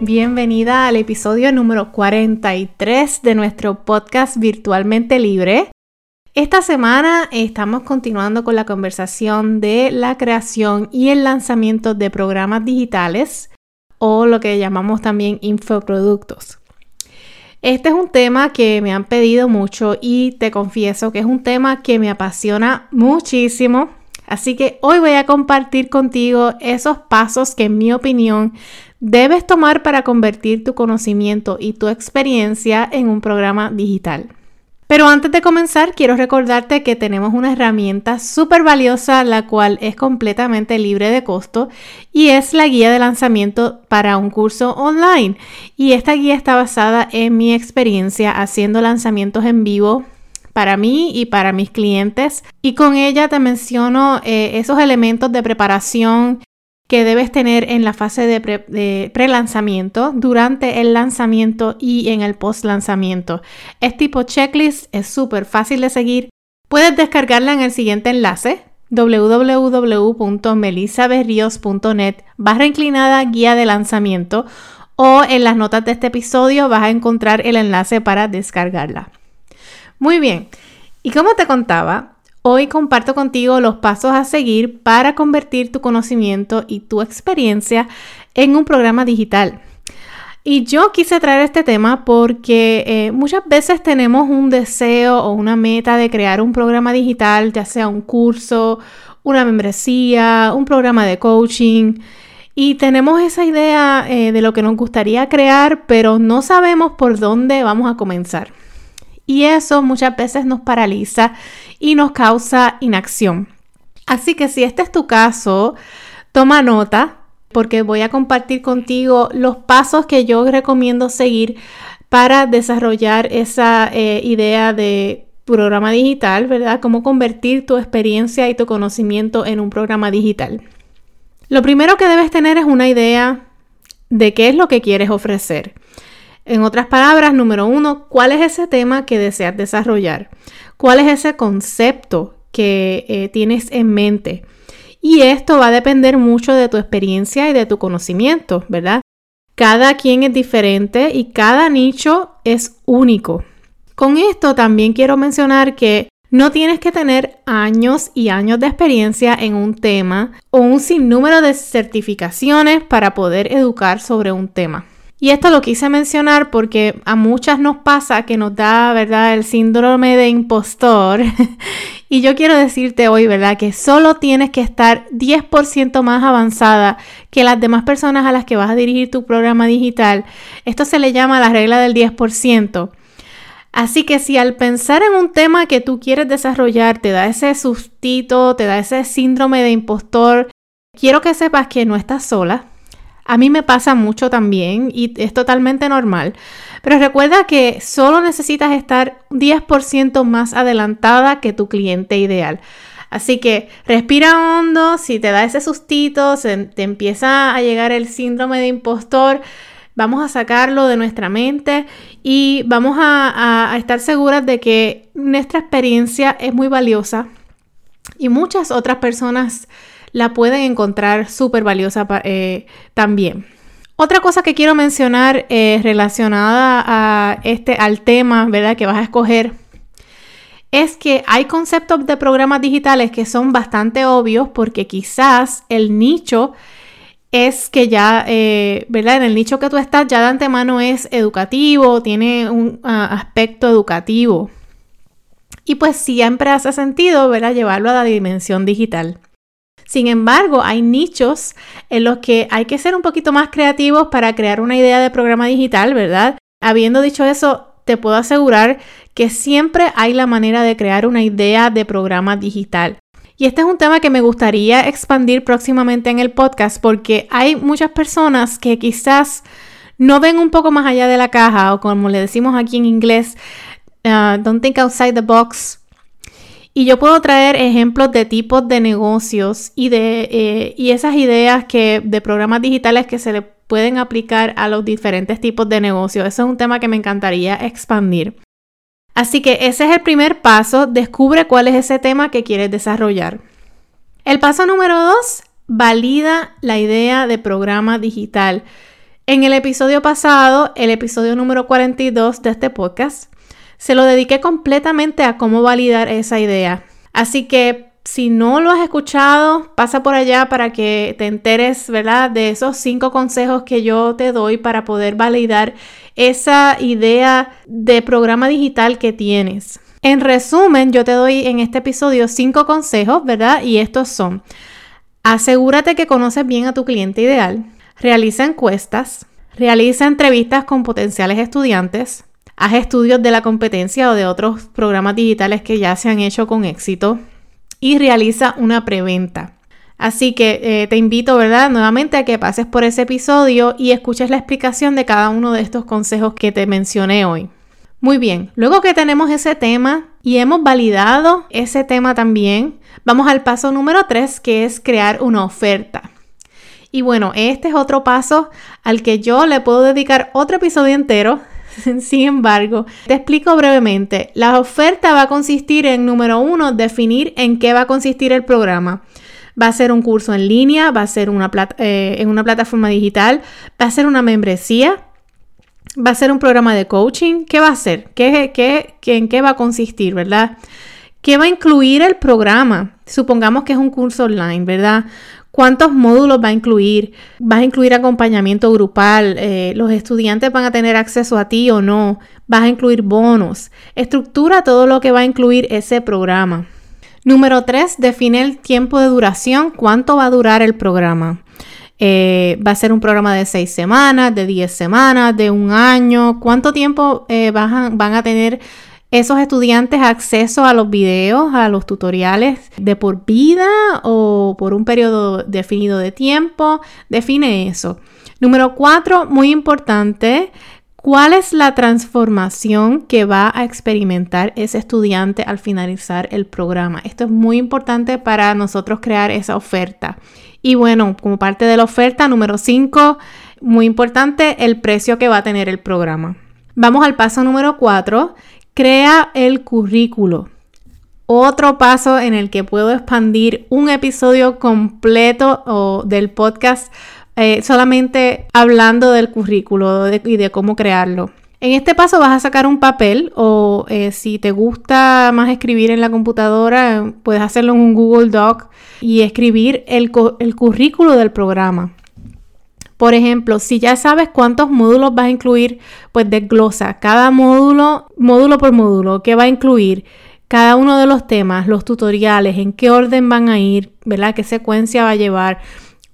Bienvenida al episodio número 43 de nuestro podcast Virtualmente Libre. Esta semana estamos continuando con la conversación de la creación y el lanzamiento de programas digitales o lo que llamamos también infoproductos. Este es un tema que me han pedido mucho y te confieso que es un tema que me apasiona muchísimo Así que hoy voy a compartir contigo esos pasos que en mi opinión debes tomar para convertir tu conocimiento y tu experiencia en un programa digital. Pero antes de comenzar, quiero recordarte que tenemos una herramienta súper valiosa, la cual es completamente libre de costo y es la guía de lanzamiento para un curso online. Y esta guía está basada en mi experiencia haciendo lanzamientos en vivo para mí y para mis clientes. Y con ella te menciono eh, esos elementos de preparación que debes tener en la fase de, pre-lanzamiento, durante el lanzamiento y en el post-lanzamiento. Es tipo checklist, es súper fácil de seguir. Puedes descargarla en el siguiente enlace www.melisaberrios.net barra inclinada guía de lanzamiento o en las notas de este episodio vas a encontrar el enlace para descargarla. Muy bien, y como te contaba, hoy comparto contigo los pasos a seguir para convertir tu conocimiento y tu experiencia en un programa digital. Y yo quise traer este tema porque eh, muchas veces tenemos un deseo o una meta de crear un programa digital, ya sea un curso, una membresía, un programa de coaching. Y tenemos esa idea eh, de lo que nos gustaría crear, pero no sabemos por dónde vamos a comenzar y eso muchas veces nos paraliza y nos causa inacción. Así que si este es tu caso, toma nota porque voy a compartir contigo los pasos que yo recomiendo seguir para desarrollar esa eh, idea de programa digital, ¿verdad? Cómo convertir tu experiencia y tu conocimiento en un programa digital. Lo primero que debes tener es una idea de qué es lo que quieres ofrecer. En otras palabras, número uno, ¿cuál es ese tema que deseas desarrollar? ¿Cuál es ese concepto que eh, tienes en mente? Y esto va a depender mucho de tu experiencia y de tu conocimiento, ¿verdad? Cada quien es diferente y cada nicho es único. Con esto también quiero mencionar que no tienes que tener años y años de experiencia en un tema o un sinnúmero de certificaciones para poder educar sobre un tema. Y esto lo quise mencionar porque a muchas nos pasa que nos da, ¿verdad?, el síndrome de impostor. y yo quiero decirte hoy, ¿verdad?, que solo tienes que estar 10% más avanzada que las demás personas a las que vas a dirigir tu programa digital. Esto se le llama la regla del 10%. Así que si al pensar en un tema que tú quieres desarrollar te da ese sustito, te da ese síndrome de impostor, quiero que sepas que no estás sola, a mí me pasa mucho también y es totalmente normal. Pero recuerda que solo necesitas estar 10% más adelantada que tu cliente ideal. Así que respira hondo, si te da ese sustito, se, te empieza a llegar el síndrome de impostor, vamos a sacarlo de nuestra mente y vamos a, a estar seguras de que nuestra experiencia es muy valiosa y muchas otras personas la pueden encontrar súper valiosa eh, también. Otra cosa que quiero mencionar eh, relacionada a este, al tema, ¿verdad? Que vas a escoger es que hay conceptos de programas digitales que son bastante obvios porque quizás el nicho es que ya, eh, ¿verdad? En el nicho que tú estás ya de antemano es educativo, tiene un aspecto educativo. Y pues siempre hace sentido, ¿verdad? Llevarlo a la dimensión digital. Sin embargo, hay nichos en los que hay que ser un poquito más creativos para crear una idea de programa digital, ¿verdad? Habiendo dicho eso, te puedo asegurar que siempre hay la manera de crear una idea de programa digital. Y este es un tema que me gustaría expandir próximamente en el podcast porque hay muchas personas que quizás no ven un poco más allá de la caja o como le decimos aquí en inglés, uh, don't think outside the box. Y yo puedo traer ejemplos de tipos de negocios y de eh, y esas ideas que de programas digitales que se le pueden aplicar a los diferentes tipos de negocios. Eso es un tema que me encantaría expandir. Así que ese es el primer paso. Descubre cuál es ese tema que quieres desarrollar. El paso número dos, valida la idea de programa digital. En el episodio pasado, el episodio número 42 de este podcast, se lo dediqué completamente a cómo validar esa idea. Así que si no lo has escuchado, pasa por allá para que te enteres, ¿verdad? De esos cinco consejos que yo te doy para poder validar esa idea de programa digital que tienes. En resumen, yo te doy en este episodio cinco consejos, ¿verdad? Y estos son, asegúrate que conoces bien a tu cliente ideal, realiza encuestas, realiza entrevistas con potenciales estudiantes, haz estudios de la competencia o de otros programas digitales que ya se han hecho con éxito y realiza una preventa. Así que eh, te invito, ¿verdad? Nuevamente a que pases por ese episodio y escuches la explicación de cada uno de estos consejos que te mencioné hoy. Muy bien, luego que tenemos ese tema y hemos validado ese tema también, vamos al paso número 3 que es crear una oferta. Y bueno, este es otro paso al que yo le puedo dedicar otro episodio entero. Sin embargo, te explico brevemente. La oferta va a consistir en, número uno, definir en qué va a consistir el programa. Va a ser un curso en línea, va a ser una eh, en una plataforma digital, va a ser una membresía, va a ser un programa de coaching. ¿Qué va a ser? ¿Qué, qué, en qué va a consistir, verdad? ¿Qué va a incluir el programa? Supongamos que es un curso online, ¿verdad? ¿Cuántos módulos va a incluir? ¿Vas a incluir acompañamiento grupal? Eh, ¿Los estudiantes van a tener acceso a ti o no? ¿Vas a incluir bonos? Estructura todo lo que va a incluir ese programa. Número 3. Define el tiempo de duración. ¿Cuánto va a durar el programa? Eh, ¿Va a ser un programa de 6 semanas, de 10 semanas, de un año? ¿Cuánto tiempo eh, van a tener esos estudiantes acceso a los videos, a los tutoriales de por vida o por un periodo definido de tiempo. Define eso. Número cuatro, muy importante, ¿cuál es la transformación que va a experimentar ese estudiante al finalizar el programa? Esto es muy importante para nosotros crear esa oferta. Y bueno, como parte de la oferta, número cinco, muy importante, el precio que va a tener el programa. Vamos al paso número cuatro, Crea el currículo. Otro paso en el que puedo expandir un episodio completo del podcast eh, solamente hablando del currículo y de cómo crearlo. En este paso vas a sacar un papel o eh, si te gusta más escribir en la computadora, puedes hacerlo en un Google Doc y escribir el currículo del programa. Por ejemplo, si ya sabes cuántos módulos vas a incluir, pues desglosa cada módulo, módulo por módulo, qué va a incluir cada uno de los temas, los tutoriales, en qué orden van a ir, ¿verdad? ¿Qué secuencia va a llevar?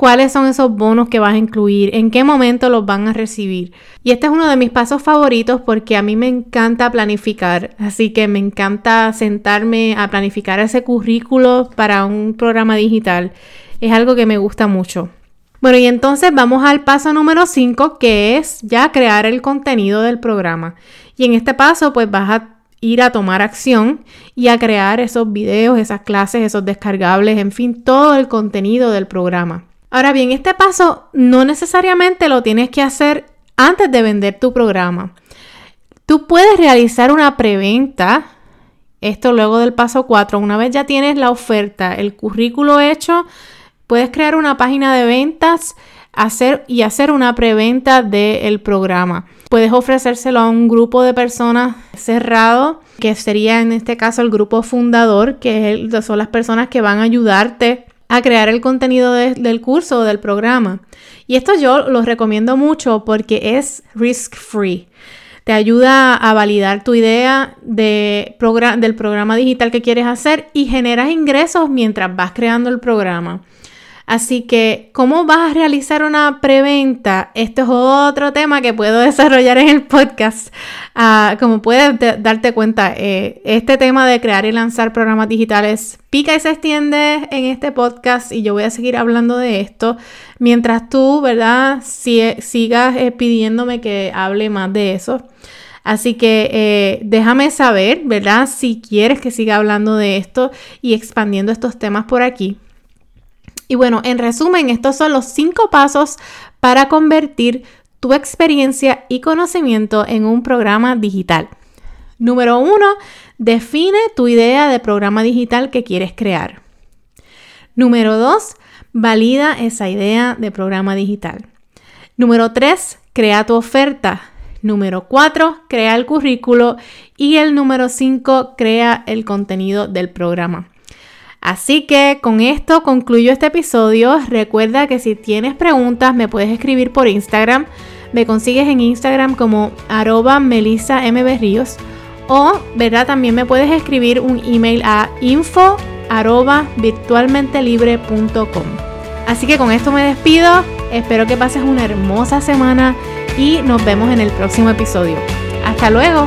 cuáles son esos bonos que vas a incluir, en qué momento los van a recibir. Y este es uno de mis pasos favoritos porque a mí me encanta planificar, así que me encanta sentarme a planificar ese currículo para un programa digital. Es algo que me gusta mucho. Bueno, y entonces vamos al paso número 5, que es ya crear el contenido del programa. Y en este paso, pues vas a ir a tomar acción y a crear esos videos, esas clases, esos descargables, en fin, todo el contenido del programa. Ahora bien, este paso no necesariamente lo tienes que hacer antes de vender tu programa. Tú puedes realizar una preventa, esto luego del paso 4, una vez ya tienes la oferta, el currículo hecho, Puedes crear una página de ventas y hacer una preventa del programa. Puedes ofrecérselo a un grupo de personas cerrado, que sería en este caso el grupo fundador, que son las personas que van a ayudarte a crear el contenido del curso o del programa. Y esto yo lo recomiendo mucho porque es risk free. Te ayuda a validar tu idea de del programa digital que quieres hacer y generas ingresos mientras vas creando el programa. Así que, ¿cómo vas a realizar una preventa? Esto es otro tema que puedo desarrollar en el podcast. Ah, como puedes darte cuenta, eh, este tema de crear y lanzar programas digitales pica y se extiende en este podcast y yo voy a seguir hablando de esto mientras tú, ¿verdad? sigas eh, pidiéndome que hable más de eso. Así que eh, déjame saber, ¿verdad? Si quieres que siga hablando de esto y expandiendo estos temas por aquí. Y bueno, en resumen, estos son los cinco pasos para convertir tu experiencia y conocimiento en un programa digital. Número uno, define tu idea de programa digital que quieres crear. Número dos, valida esa idea de programa digital. Número tres, crea tu oferta. Número 4, crea el currículo. Y el número 5, crea el contenido del programa. Así que con esto concluyo este episodio. Recuerda que si tienes preguntas me puedes escribir por Instagram. Me consigues en Instagram como arroba o, ¿verdad? También me puedes escribir un email a info arroba. Así que con esto me despido. Espero que pases una hermosa semana y nos vemos en el próximo episodio. Hasta luego.